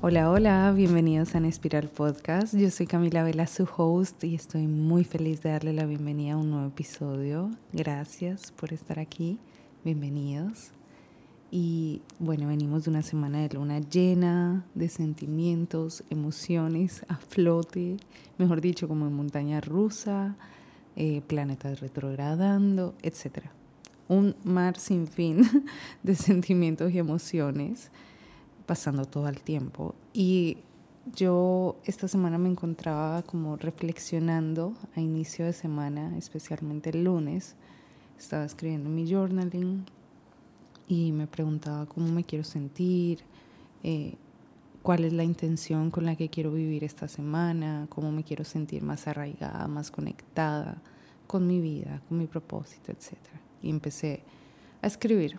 Hola, hola, bienvenidos a Espiral Podcast. Yo soy Camila Vela, su host, y estoy muy feliz de darle la bienvenida a un nuevo episodio. Gracias por estar aquí, bienvenidos. Y bueno, venimos de una semana de luna llena, de sentimientos, emociones a flote, mejor dicho, como en montaña rusa, eh, planetas retrogradando, etc. Un mar sin fin de sentimientos y emociones pasando todo el tiempo. Y yo esta semana me encontraba como reflexionando a inicio de semana, especialmente el lunes. Estaba escribiendo mi journaling y me preguntaba cómo me quiero sentir, eh, cuál es la intención con la que quiero vivir esta semana, cómo me quiero sentir más arraigada, más conectada con mi vida, con mi propósito, etc. Y empecé a escribir.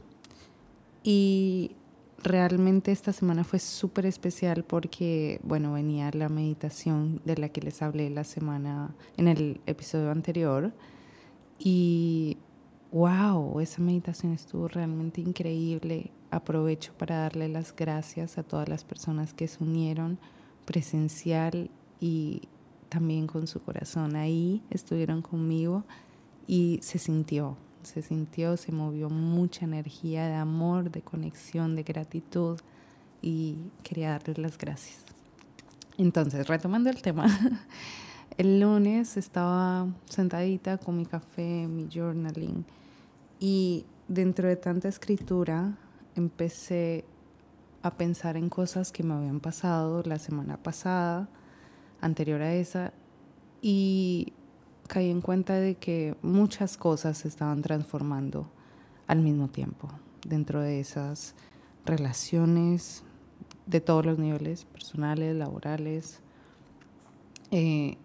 Y realmente esta semana fue súper especial porque, bueno, venía la meditación de la que les hablé la semana en el episodio anterior y wow, esa meditación estuvo realmente increíble. Aprovecho para darle las gracias a todas las personas que se unieron presencial y también con su corazón ahí, estuvieron conmigo y se sintió, se sintió, se movió mucha energía de amor, de conexión, de gratitud y quería darles las gracias. Entonces, retomando el tema, el lunes estaba sentadita con mi café, mi journaling y dentro de tanta escritura empecé a pensar en cosas que me habían pasado la semana pasada, anterior a esa, y caí en cuenta de que muchas cosas se estaban transformando al mismo tiempo dentro de esas relaciones de todos los niveles, personales, laborales. Eh,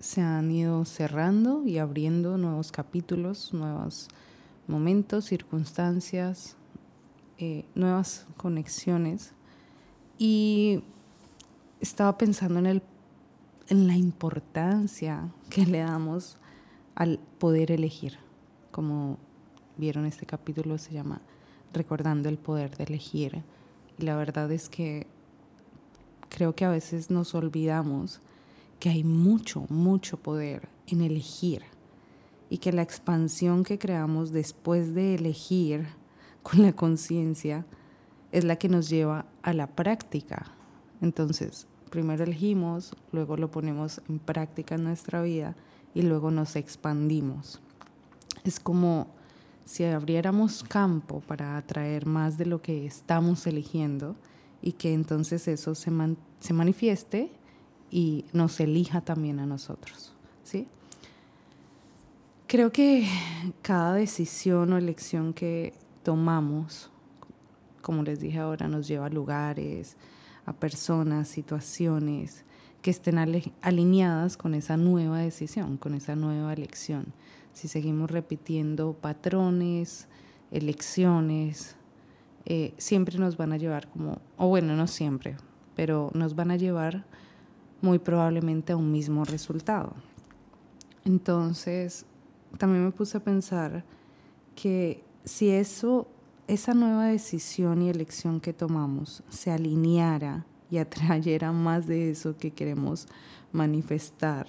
se han ido cerrando y abriendo nuevos capítulos, nuevos momentos, circunstancias, eh, nuevas conexiones. Y estaba pensando en el en la importancia que le damos al poder elegir. Como vieron este capítulo se llama Recordando el poder de elegir. Y la verdad es que creo que a veces nos olvidamos que hay mucho, mucho poder en elegir y que la expansión que creamos después de elegir con la conciencia es la que nos lleva a la práctica. Entonces, primero elegimos, luego lo ponemos en práctica en nuestra vida y luego nos expandimos. Es como si abriéramos campo para atraer más de lo que estamos eligiendo y que entonces eso se, manifieste y nos elija también a nosotros. ¿sí? Creo que cada decisión o elección que tomamos, como les dije ahora, nos lleva a lugares, a personas, situaciones que estén alineadas con esa nueva decisión, con esa nueva elección. Si seguimos repitiendo patrones, elecciones, eh, siempre nos van a llevar como, o bueno, no siempre, pero nos van a llevar muy probablemente a un mismo resultado. Entonces, también me puse a pensar que si eso esa nueva decisión y elección que tomamos se alineara y atrayera más de eso que queremos manifestar,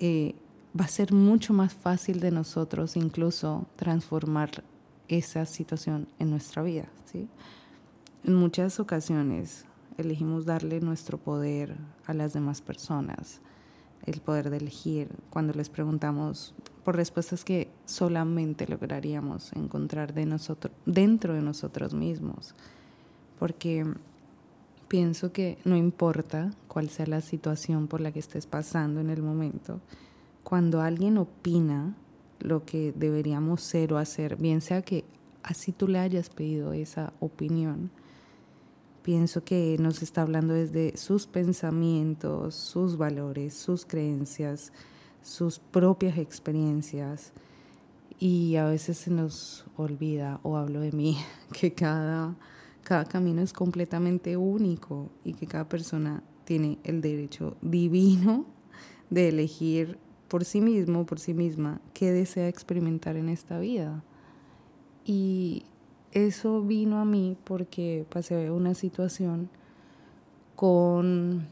eh, va a ser mucho más fácil de nosotros incluso transformar esa situación en nuestra vida. ¿sí? En muchas ocasiones elegimos darle nuestro poder a las demás personas, el poder de elegir. Cuando les preguntamos por respuestas que solamente lograríamos encontrar de nosotros, dentro de nosotros mismos. Porque pienso que no importa cuál sea la situación por la que estés pasando en el momento, cuando alguien opina lo que deberíamos ser o hacer, bien sea que así tú le hayas pedido esa opinión, pienso que nos está hablando desde sus pensamientos, sus valores, sus creencias, sus propias experiencias y a veces se nos olvida, o hablo de mí, que cada, cada camino es completamente único y que cada persona tiene el derecho divino de elegir por sí mismo, por sí misma, qué desea experimentar en esta vida. Y eso vino a mí porque pasé una situación con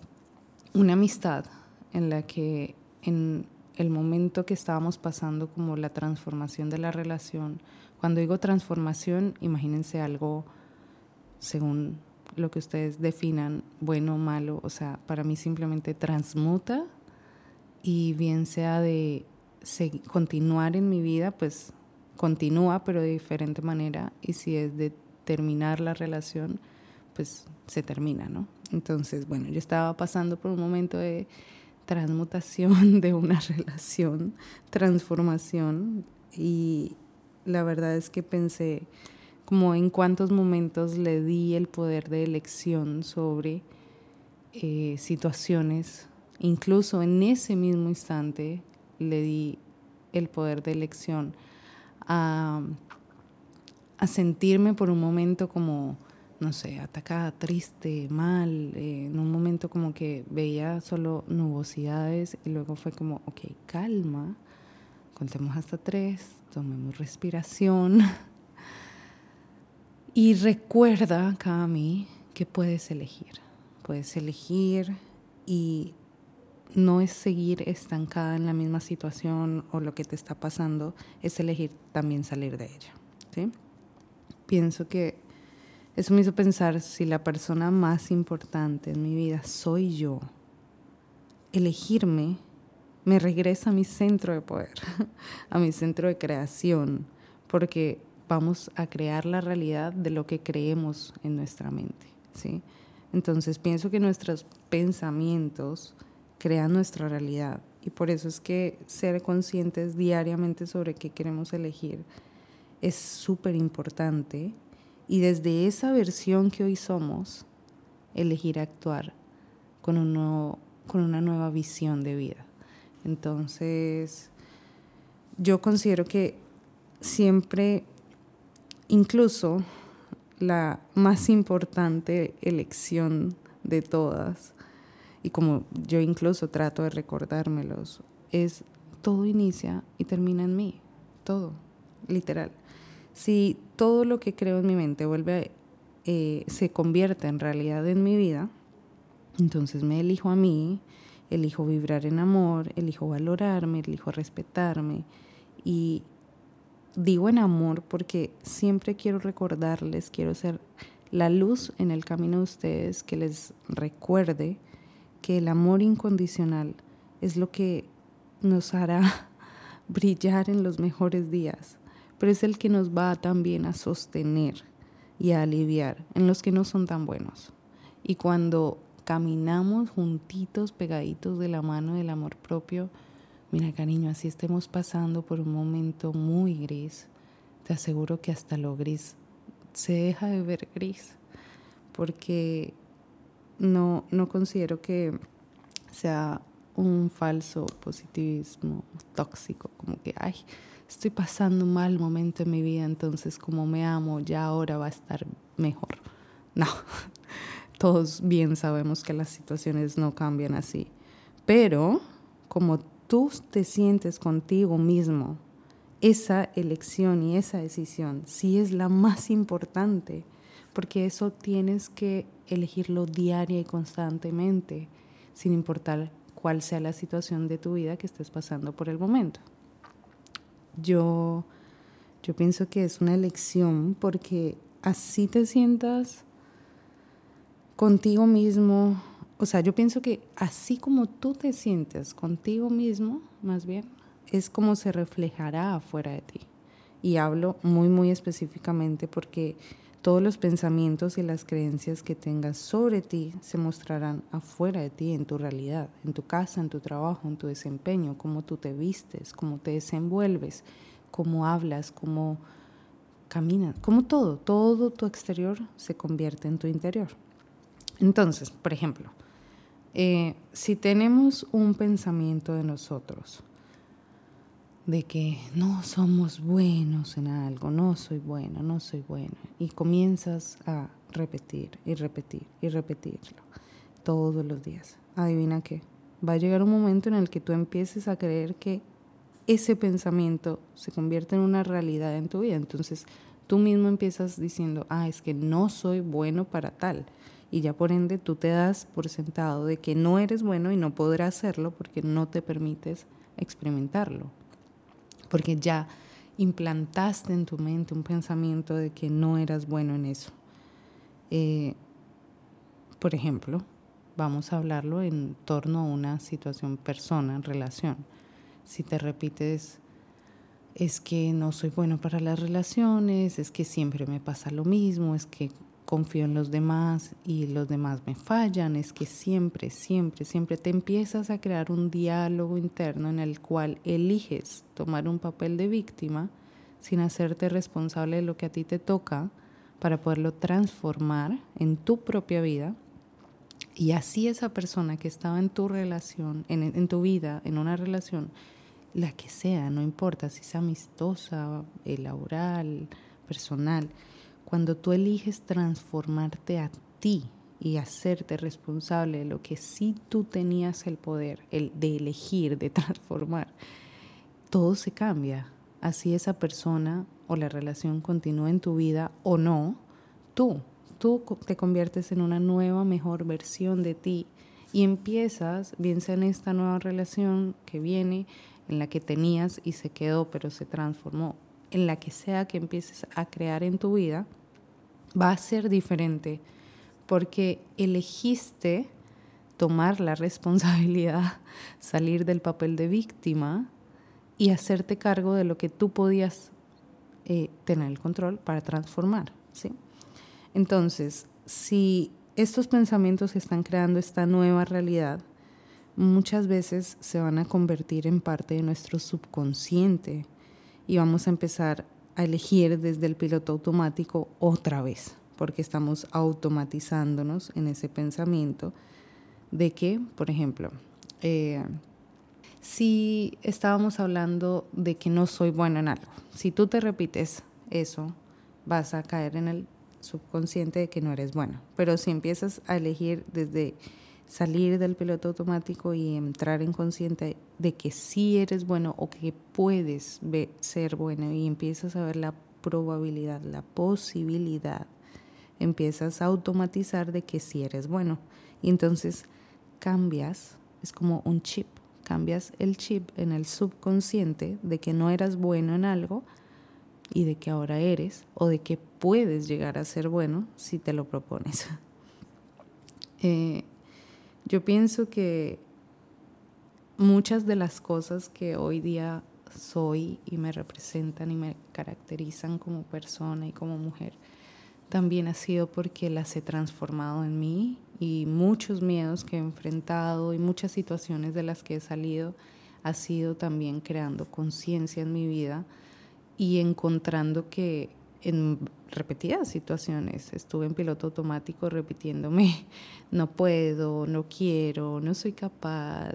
una amistad en la que en el momento que estábamos pasando como la transformación de la relación, cuando digo transformación, imagínense algo según lo que ustedes definan, bueno o malo, o sea, para mí simplemente transmuta y bien sea de continuar en mi vida, pues continúa, pero de diferente manera, y si es de terminar la relación, pues se termina, ¿no? Entonces, bueno, yo estaba pasando por un momento de transmutación de una relación, transformación, y la verdad es que pensé como en cuántos momentos le di el poder de elección sobre eh, situaciones, incluso en ese mismo instante le di el poder de elección a, a sentirme por un momento como no sé, atacada, triste, mal, eh, en un momento como que veía solo nubosidades y luego fue como, ok, calma, contemos hasta tres, tomemos respiración y recuerda, Cami, que puedes elegir, puedes elegir y no es seguir estancada en la misma situación o lo que te está pasando, es elegir también salir de ella. ¿sí? Pienso que eso me hizo pensar si la persona más importante en mi vida soy yo. Elegirme me regresa a mi centro de poder, a mi centro de creación, porque vamos a crear la realidad de lo que creemos en nuestra mente, ¿sí? Entonces pienso que nuestros pensamientos crean nuestra realidad y por eso es que ser conscientes diariamente sobre qué queremos elegir es súper importante y desde esa versión que hoy somos, elegir actuar con, con una nueva visión de vida. Entonces, yo considero que siempre, incluso la más importante elección de todas, y como yo incluso trato de recordármelos, es todo inicia y termina en mí, todo, literal. Si todo lo que creo en mi mente vuelve, eh, se convierte en realidad en mi vida, entonces me elijo a mí, elijo vibrar en amor, elijo valorarme, elijo respetarme. Y digo en amor porque siempre quiero recordarles, quiero ser la luz en el camino de ustedes que les recuerde que el amor incondicional es lo que nos hará brillar en los mejores días pero es el que nos va también a sostener y a aliviar en los que no son tan buenos. Y cuando caminamos juntitos, pegaditos de la mano del amor propio, mira cariño, así estemos pasando por un momento muy gris, te aseguro que hasta lo gris se deja de ver gris, porque no, no considero que sea un falso positivismo tóxico, como que, ay, estoy pasando un mal momento en mi vida, entonces como me amo, ya ahora va a estar mejor. No, todos bien sabemos que las situaciones no cambian así, pero como tú te sientes contigo mismo, esa elección y esa decisión sí es la más importante, porque eso tienes que elegirlo diaria y constantemente, sin importar cuál sea la situación de tu vida que estés pasando por el momento yo, yo pienso que es una elección porque así te sientas contigo mismo. O sea, yo pienso que así como tú te sientes contigo mismo, más bien, es como se reflejará afuera de ti. Y hablo muy, muy específicamente porque todos los pensamientos y las creencias que tengas sobre ti se mostrarán afuera de ti, en tu realidad, en tu casa, en tu trabajo, en tu desempeño, cómo tú te vistes, cómo te desenvuelves, cómo hablas, cómo caminas, como todo, todo tu exterior se convierte en tu interior. Entonces, por ejemplo, eh, si tenemos un pensamiento de nosotros, de que no somos buenos en algo, no soy bueno, no soy bueno, y comienzas a repetir y repetir y repetirlo todos los días, adivina qué, va a llegar un momento en el que tú empieces a creer que ese pensamiento se convierte en una realidad en tu vida. Entonces tú mismo empiezas diciendo, ah, es que no soy bueno para tal. y ya por ende tú te das por sentado de que no eres bueno y no podrás hacerlo porque no te permites experimentarlo. Porque ya implantaste en tu mente un pensamiento de que no eras bueno en eso. Eh, por ejemplo, vamos a hablarlo en torno a una situación persona, relación. Si te repites, es que no soy bueno para las relaciones, es que siempre me pasa lo mismo, es que confío en los demás y los demás me fallan, es que siempre, siempre, siempre te empiezas a crear un diálogo interno en el cual eliges tomar un papel de víctima sin hacerte responsable de lo que a ti te toca para poderlo transformar en tu propia vida. Y así esa persona que estaba en tu relación, en, tu vida, en una relación, la que sea, no importa si es amistosa, eh, laboral, personal, cuando tú eliges transformarte a ti y hacerte responsable de lo que sí tú tenías el poder, el de elegir, de transformar, todo se cambia. Así esa persona o la relación continúa en tu vida o no, tú, tú te conviertes en una nueva, mejor versión de ti y empiezas, bien sea en esta nueva relación que viene, en la que tenías y se quedó, pero se transformó, en la que sea que empieces a crear en tu vida, va a ser diferente porque elegiste tomar la responsabilidad, salir del papel de víctima y hacerte cargo de lo que tú podías eh, tener el control para transformar. ¿sí? Entonces, si estos pensamientos están creando esta nueva realidad, muchas veces se van a convertir en parte de nuestro subconsciente y vamos a empezar a elegir desde el piloto automático otra vez, porque estamos automatizándonos en ese pensamiento de que, por ejemplo, eh, si estábamos hablando de que no soy bueno en algo, si tú te repites eso, vas a caer en el subconsciente de que no eres bueno. Pero si empiezas a elegir desde salir del piloto automático y entrar en consciente de que sí eres bueno o que puedes ser bueno y empiezas a ver la probabilidad, la posibilidad, empiezas a automatizar de que sí eres bueno. Y entonces cambias, es como un chip, cambias el chip en el subconsciente de que no eras bueno en algo y de que ahora eres o de que puedes llegar a ser bueno si te lo propones. Eh, yo pienso que muchas de las cosas que hoy día soy y me representan y me caracterizan como persona y como mujer, también ha sido porque las he transformado en mí y muchos miedos que he enfrentado y muchas situaciones de las que he salido ha sido también creando conciencia en mi vida y encontrando que en repetidas situaciones. Estuve en piloto automático repitiéndome, no puedo, no quiero, no soy capaz.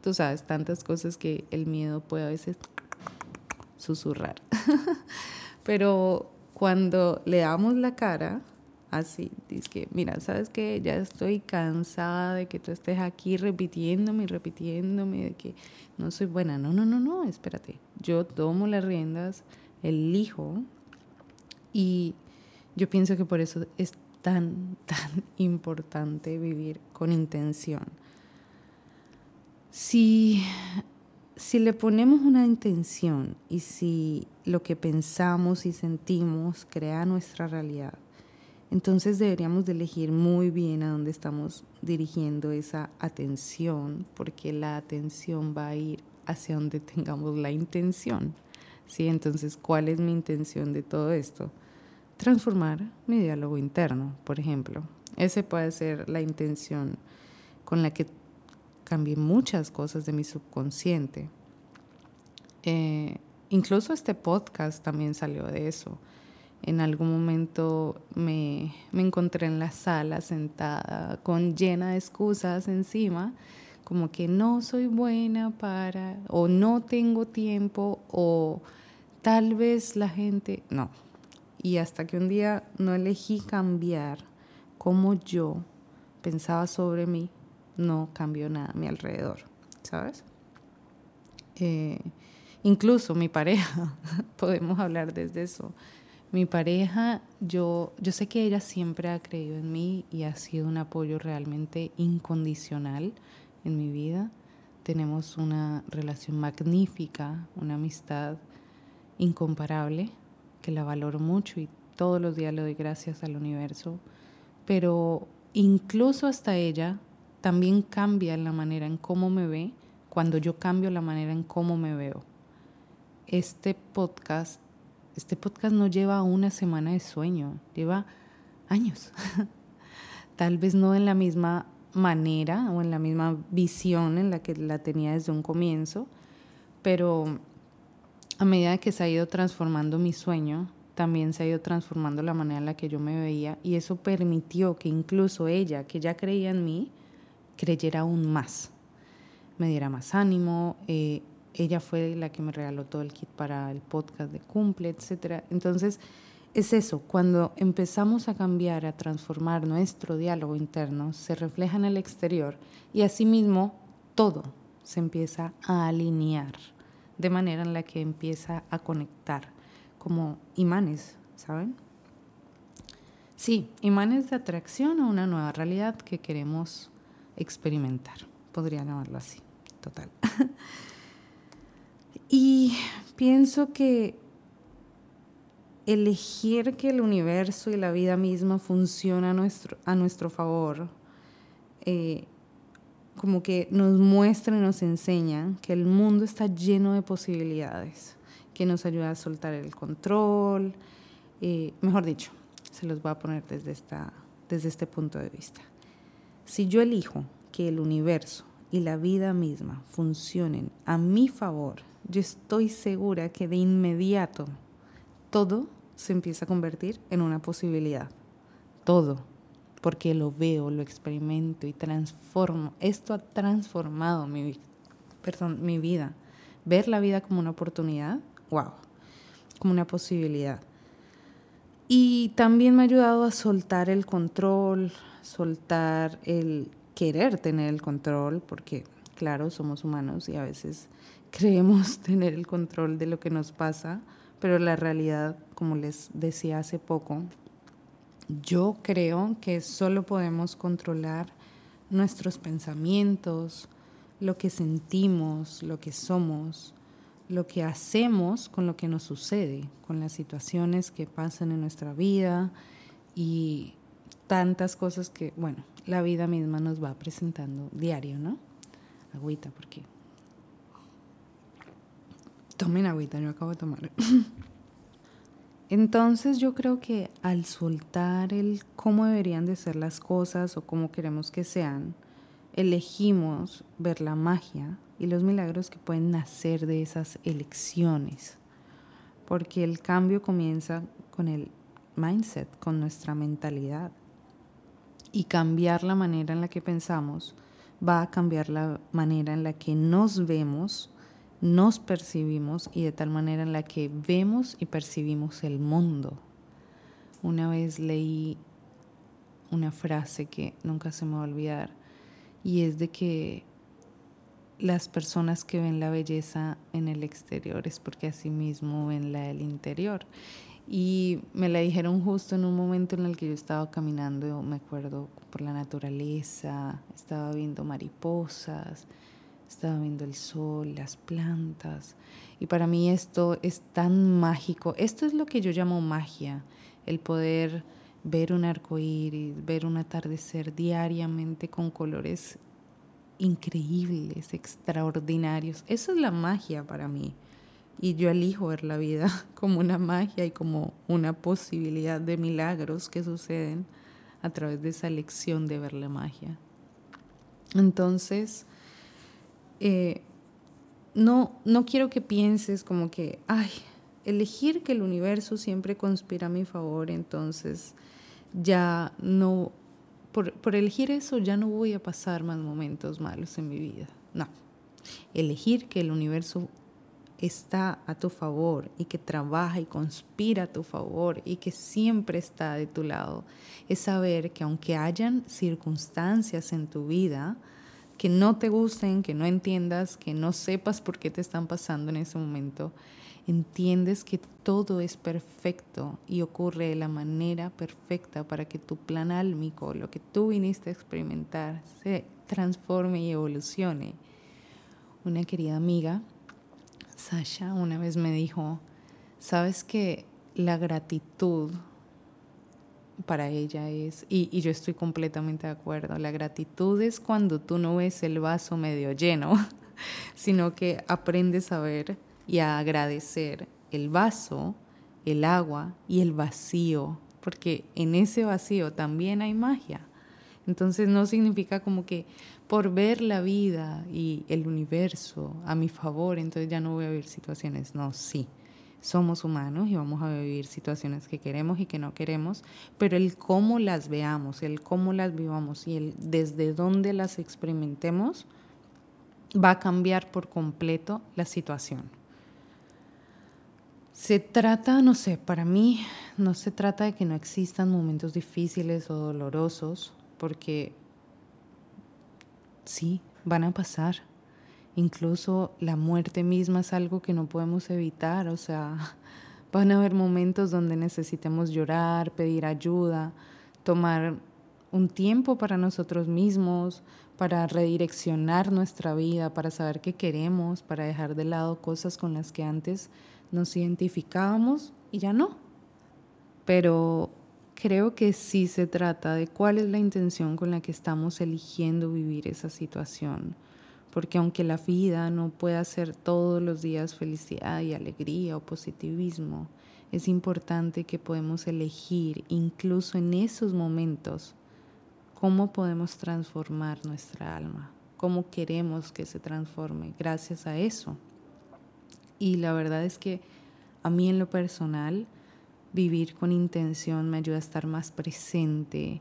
tú sabes, tantas cosas que el miedo puede a veces susurrar. Pero cuando le damos la cara, así, dice que, mira, ¿sabes qué? Ya estoy cansada de que tú estés aquí repitiéndome y repitiéndome de que no soy buena. No, no, no, no, espérate. Yo tomo las riendas, elijo y yo pienso que por eso es tan, tan importante vivir con intención. Si, si le ponemos una intención y si lo que pensamos y sentimos crea nuestra realidad, entonces deberíamos de elegir muy bien a dónde estamos dirigiendo esa atención, porque la atención va a ir hacia donde tengamos la intención. ¿Sí? Entonces, ¿cuál es mi intención de todo esto? Transformar mi diálogo interno, por ejemplo. Ese puede ser la intención con la que cambié muchas cosas de mi subconsciente. Eh, incluso este podcast también salió de eso. En algún momento me, me encontré en la sala sentada con llena de excusas encima como que no soy buena para, o no tengo tiempo, o tal vez la gente, no. Y hasta que un día no elegí cambiar como yo pensaba sobre mí, no cambió nada a mi alrededor, ¿sabes? Eh, incluso mi pareja, podemos hablar desde eso. Mi pareja, yo, yo sé que ella siempre ha creído en mí y ha sido un apoyo realmente incondicional en mi vida. Tenemos una relación magnífica, una amistad incomparable, que la valoro mucho y todos los días le doy gracias al universo. Pero incluso hasta ella también cambia la manera en cómo me ve cuando yo cambio la manera en cómo me veo. Este podcast este podcast no lleva una semana de sueño, lleva años. Tal vez no en la misma manera o en la misma visión en la que la tenía desde un comienzo, pero a medida que se ha ido transformando mi sueño, también se ha ido transformando la manera en la que yo me veía y eso permitió que incluso ella, que ya creía en mí, creyera aún más, me diera más ánimo, eh, ella fue la que me regaló todo el kit para el podcast de cumple, etc. Entonces, es eso, cuando empezamos a cambiar, a transformar nuestro diálogo interno, se refleja en el exterior y asimismo todo se empieza a alinear de manera en la que empieza a conectar como imanes, ¿saben? Sí, imanes de atracción a una nueva realidad que queremos experimentar, podría llamarlo así, total. Y pienso que elegir que el universo y la vida misma funciona a nuestro, a nuestro favor, eh, como que nos muestra y nos enseña que el mundo está lleno de posibilidades, que nos ayuda a soltar el control, eh, mejor dicho, se los voy a poner desde, esta, desde este punto de vista. Si yo elijo que el universo y la vida misma funcionen a mi favor yo estoy segura que de inmediato todo se empieza a convertir en una posibilidad. Todo. Porque lo veo, lo experimento y transformo. Esto ha transformado mi, perdón, mi vida. Ver la vida como una oportunidad, wow, como una posibilidad. Y también me ha ayudado a soltar el control, soltar el querer tener el control, porque claro, somos humanos y a veces creemos tener el control de lo que nos pasa, pero la realidad, como les decía hace poco, yo creo que solo podemos controlar nuestros pensamientos, lo que sentimos, lo que somos, lo que hacemos con lo que nos sucede, con las situaciones que pasan en nuestra vida y tantas cosas que, bueno, la vida misma nos va presentando diario, ¿no? Agüita, porque Tomen agüita, yo acabo de tomar. Entonces yo creo que al soltar el cómo deberían de ser las cosas o cómo queremos que sean, elegimos ver la magia y los milagros que pueden nacer de esas elecciones. Porque el cambio comienza con el mindset, con nuestra mentalidad. Y cambiar la manera en la que pensamos va a cambiar la manera en la que nos vemos nos percibimos y de tal manera en la que vemos y percibimos el mundo. Una vez leí una frase que nunca se me va a olvidar y es de que las personas que ven la belleza en el exterior es porque así mismo ven la del interior. Y me la dijeron justo en un momento en el que yo estaba caminando, me acuerdo, por la naturaleza, estaba viendo mariposas, estaba viendo el sol, las plantas. Y para mí esto es tan mágico. Esto es lo que yo llamo magia, el poder ver un arco iris, ver un atardecer diariamente con colores increíbles, extraordinarios. Eso es la magia para mí. Y yo elijo ver la vida como una magia y como una posibilidad de milagros que suceden a través de esa elección de ver la magia. Entonces, eh, no, no quiero que pienses como que, ay, elegir que el universo siempre conspira a mi favor, entonces ya no, por, por elegir eso ya no voy a pasar más momentos malos en mi vida. No, elegir que el universo está a tu favor y que trabaja y conspira a tu favor y que siempre está de tu lado, es saber que aunque hayan circunstancias en tu vida, que no te gusten, que no entiendas, que no sepas por qué te están pasando en ese momento, entiendes que todo es perfecto y ocurre de la manera perfecta para que tu plan álmico, lo que tú viniste a experimentar, se transforme y evolucione. Una querida amiga, Sasha, una vez me dijo, sabes que la gratitud para ella es, y, y, yo estoy completamente de acuerdo, la gratitud es cuando tú no ves el vaso medio lleno, sino que aprendes a ver y a agradecer el vaso, el agua y el vacío, porque en ese vacío también hay magia. Entonces no significa como que por ver la vida y el universo a mi favor, entonces ya no voy a vivir situaciones. No, sí, somos humanos y vamos a vivir situaciones que queremos y que no queremos, pero el cómo las veamos, el cómo las vivamos y el desde dónde las experimentemos va a cambiar por completo la situación. Se trata, no sé, para mí no se trata de que no existan momentos difíciles o dolorosos, porque sí, van a pasar. Incluso la muerte misma es algo que no podemos evitar, o sea, van a haber momentos donde necesitemos llorar, pedir ayuda, tomar un tiempo para nosotros mismos, para redireccionar nuestra vida, para saber qué queremos, para dejar de lado cosas con las que antes nos identificábamos y ya no. Pero creo que sí se trata de cuál es la intención con la que estamos eligiendo vivir esa situación. Porque aunque la vida no pueda ser todos los días felicidad y alegría o positivismo, es importante que podemos elegir incluso en esos momentos cómo podemos transformar nuestra alma, cómo queremos que se transforme gracias a eso. Y la verdad es que a mí en lo personal, vivir con intención me ayuda a estar más presente,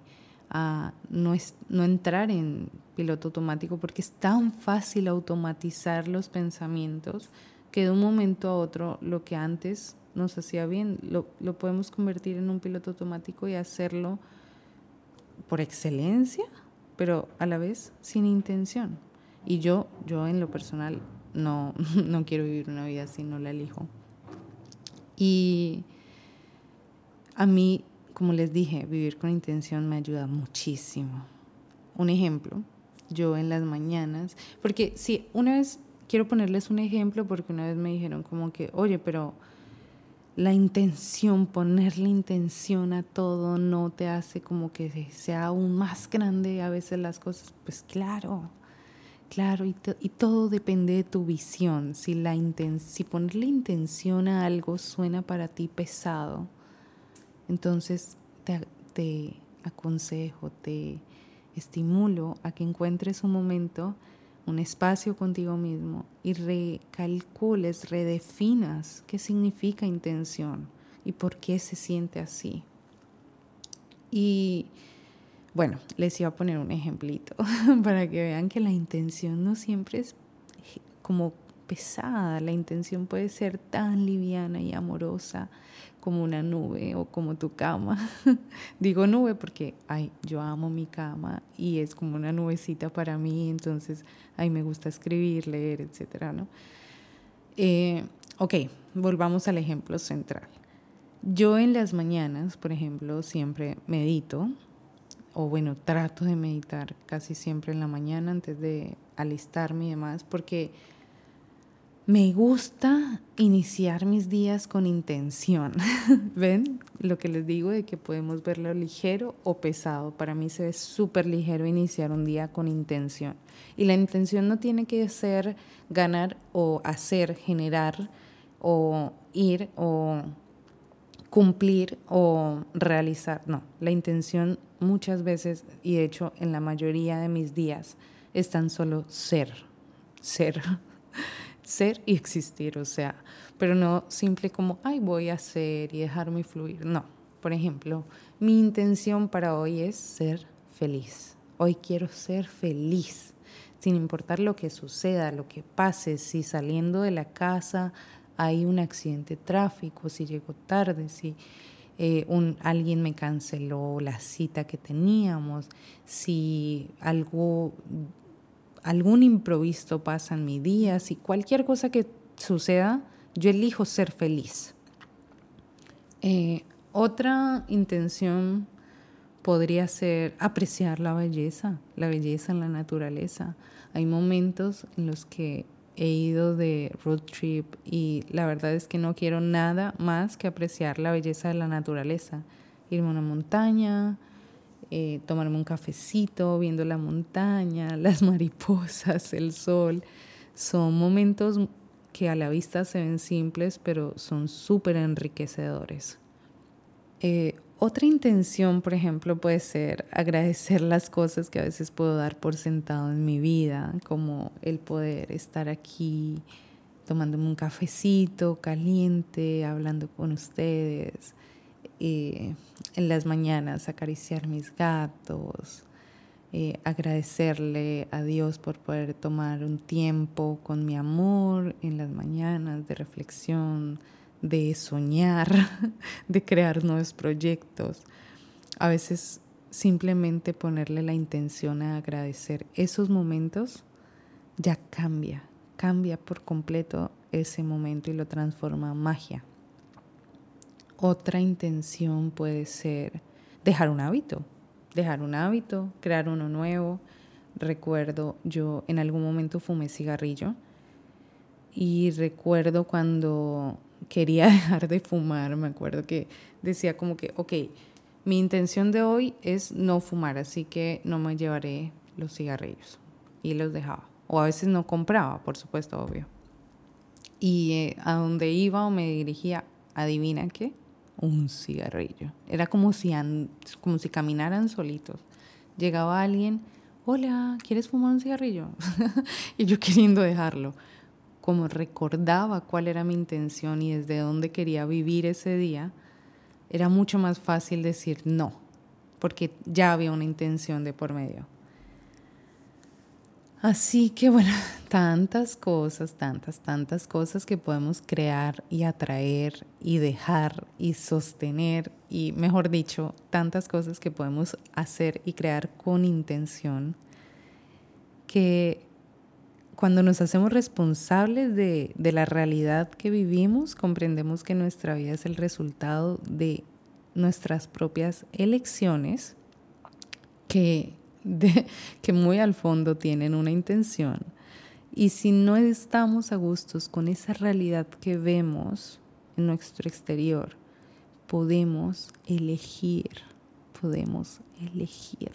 a no, no entrar en piloto automático, porque es tan fácil automatizar los pensamientos que de un momento a otro lo que antes nos hacía bien, lo, lo podemos convertir en un piloto automático y hacerlo por excelencia, pero a la vez sin intención. Y yo, yo en lo personal, no, no quiero vivir una vida así, no la elijo. Y a mí, como les dije, vivir con intención me ayuda muchísimo. Un ejemplo, yo en las mañanas, porque sí, una vez, quiero ponerles un ejemplo porque una vez me dijeron como que, oye, pero la intención, ponerle intención a todo no te hace como que sea aún más grande a veces las cosas. Pues claro, Claro, y, todo depende de tu visión. Si, la si ponerle intención a algo suena para ti pesado, entonces te, aconsejo, te estimulo a que encuentres un momento, un espacio contigo mismo y recalcules, redefinas qué significa intención y por qué se siente así. Y bueno, les iba a poner un ejemplito para que vean que la intención no siempre es como pesada, la intención puede ser tan liviana y amorosa como una nube o como tu cama. Digo nube porque ay, yo amo mi cama y es como una nubecita para mí, entonces ay, me gusta escribir, leer, etcétera, ¿no? Eh, ok, volvamos al ejemplo central. Yo en las mañanas, por ejemplo, siempre medito, o bueno, trato de meditar casi siempre en la mañana antes de alistarme y demás, porque me gusta iniciar mis días con intención. ¿Ven? Lo que les digo de que podemos verlo ligero o pesado. Para mí se ve súper ligero iniciar un día con intención. Y la intención no tiene que ser ganar o hacer, generar o ir o cumplir o realizar. No, la intención muchas veces, y de hecho en la mayoría de mis días, es tan solo ser, ser, ser y existir, o sea, pero no simple como, ay, voy a ser y dejarme fluir. No, por ejemplo, mi intención para hoy es ser feliz. Hoy quiero ser feliz, sin importar lo que suceda, lo que pase, si saliendo de la casa hay un accidente de tráfico, si llego tarde, si eh, alguien me canceló la cita que teníamos, si algo, algún improviso pasa en mi día, si cualquier cosa que suceda, yo elijo ser feliz. Eh, otra intención podría ser apreciar la belleza, la belleza en la naturaleza. Hay momentos en los que he ido de road trip y la verdad es que no quiero nada más que apreciar la belleza de la naturaleza. Irme a una montaña, eh, tomarme un cafecito viendo la montaña, las mariposas, el sol. Son momentos que a la vista se ven simples, pero son súper enriquecedores. Eh, otra intención, por ejemplo, puede ser agradecer las cosas que a veces puedo dar por sentado en mi vida, como el poder estar aquí tomándome un cafecito caliente, hablando con ustedes, en las mañanas acariciar mis gatos, eh, agradecerle a Dios por poder tomar un tiempo con mi amor en las mañanas de reflexión, de soñar, de crear nuevos proyectos. A veces simplemente ponerle la intención a agradecer esos momentos ya cambia, cambia por completo ese momento y lo transforma en magia. Otra intención puede ser dejar un hábito, dejar un hábito, crear uno nuevo. Recuerdo, yo en algún momento fumé cigarrillo y recuerdo cuando quería dejar de fumar, me acuerdo que decía como que, ok, mi intención de hoy es no fumar, así que no me llevaré los cigarrillos. Y los dejaba. O a veces no compraba, por supuesto, obvio. Y eh, a donde iba o me dirigía, adivina qué, un cigarrillo. Era como si, como si caminaran solitos. Llegaba alguien, hola, ¿quieres fumar un cigarrillo? y yo queriendo dejarlo. Como recordaba cuál era mi intención y desde dónde quería vivir ese día, era mucho más fácil decir no, porque ya había una intención de por medio. Así que bueno, tantas cosas, tantas, tantas cosas que podemos crear y atraer y dejar y sostener y, mejor dicho, tantas cosas que podemos hacer y crear con intención que cuando nos hacemos responsables de, de la realidad que vivimos, comprendemos que nuestra vida es el resultado de nuestras propias elecciones que que muy al fondo tienen una intención. Y si no estamos a gustos con esa realidad que vemos en nuestro exterior, podemos elegir, podemos elegir.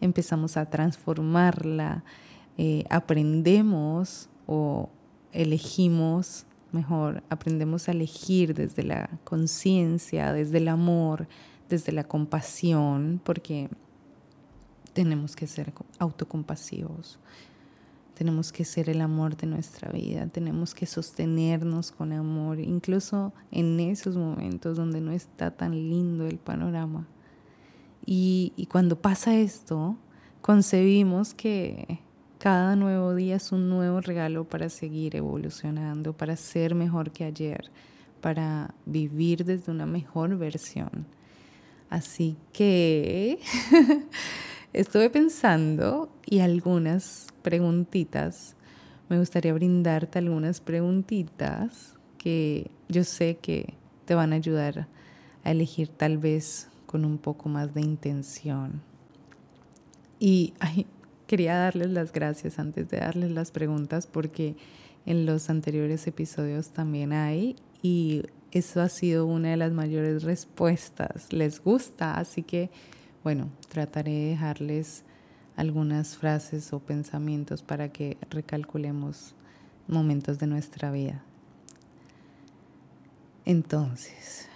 Empezamos a transformarla, eh, aprendemos o elegimos, mejor, aprendemos a elegir desde la conciencia, desde el amor, desde la compasión, porque tenemos que ser autocompasivos, tenemos que ser el amor de nuestra vida, tenemos que sostenernos con amor, incluso en esos momentos donde no está tan lindo el panorama. Y, y cuando pasa esto, concebimos que cada nuevo día es un nuevo regalo para seguir evolucionando, para ser mejor que ayer, para vivir desde una mejor versión. Así que Estuve pensando y algunas preguntitas. Me gustaría brindarte algunas preguntitas que yo sé que te van a ayudar a elegir tal vez con un poco más de intención. Y quería darles las gracias antes de darles las preguntas porque en los anteriores episodios también hay y eso ha sido una de las mayores respuestas. Les gusta, así que bueno, trataré de dejarles algunas frases o pensamientos para que recalculemos momentos de nuestra vida. Entonces,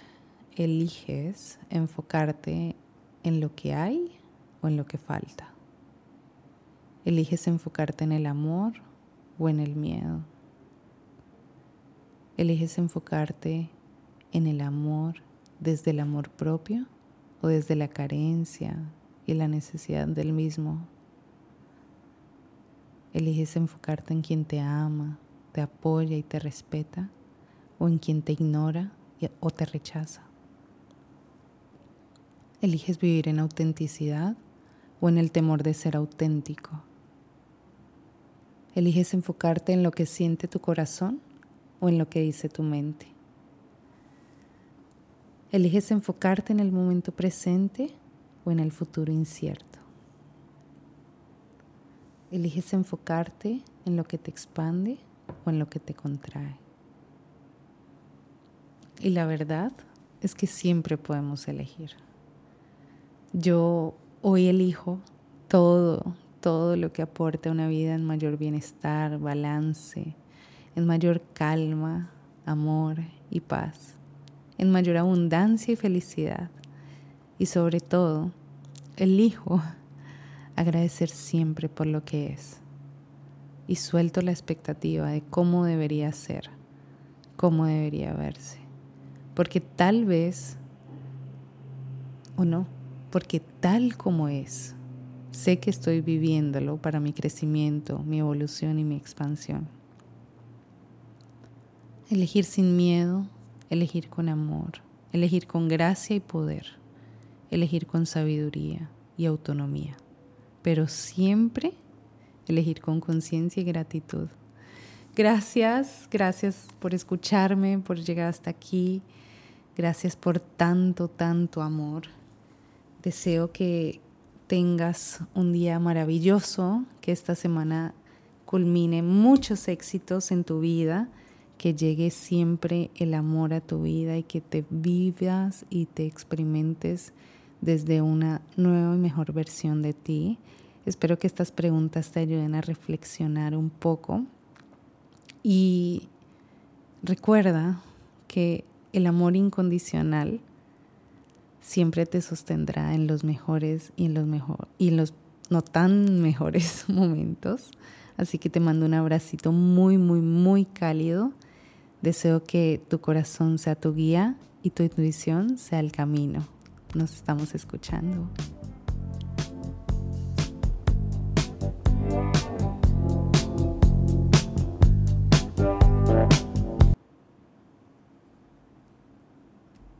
eliges enfocarte en lo que hay o en lo que falta. Eliges enfocarte en el amor o en el miedo. Eliges enfocarte en el amor desde el amor propio o desde la carencia y la necesidad del mismo. Eliges enfocarte en quien te ama, te apoya y te respeta, o en quien te ignora o te rechaza. Eliges vivir en autenticidad o en el temor de ser auténtico. Eliges enfocarte en lo que siente tu corazón o en lo que dice tu mente. Eliges enfocarte en el momento presente o en el futuro incierto. Eliges enfocarte en lo que te expande o en lo que te contrae. Y la verdad es que siempre podemos elegir. Yo hoy elijo todo, todo lo que aporta una vida en mayor bienestar, balance, en mayor calma, amor y paz, en mayor abundancia y felicidad. Y sobre todo, elijo agradecer siempre por lo que es. Y suelto la expectativa de cómo debería ser, cómo debería verse. Porque tal vez, o no, porque tal como es, sé que estoy viviéndolo para mi crecimiento, mi evolución y mi expansión. Elegir sin miedo, elegir con amor, elegir con gracia y poder, elegir con sabiduría y autonomía, pero siempre elegir con conciencia y gratitud. Gracias, gracias por escucharme, por llegar hasta aquí. Gracias por tanto, tanto amor. Deseo que tengas un día maravilloso, que esta semana culmine muchos éxitos en tu vida, que llegue siempre el amor a tu vida y que te vivas y te experimentes desde una nueva y mejor versión de ti. Espero que estas preguntas te ayuden a reflexionar un poco y recuerda que el amor incondicional siempre te sostendrá en los mejores y en los mejor y los no tan mejores momentos. Así que te mando un abracito muy, muy, muy cálido. Deseo que tu corazón sea tu guía y tu intuición sea el camino. Nos estamos escuchando.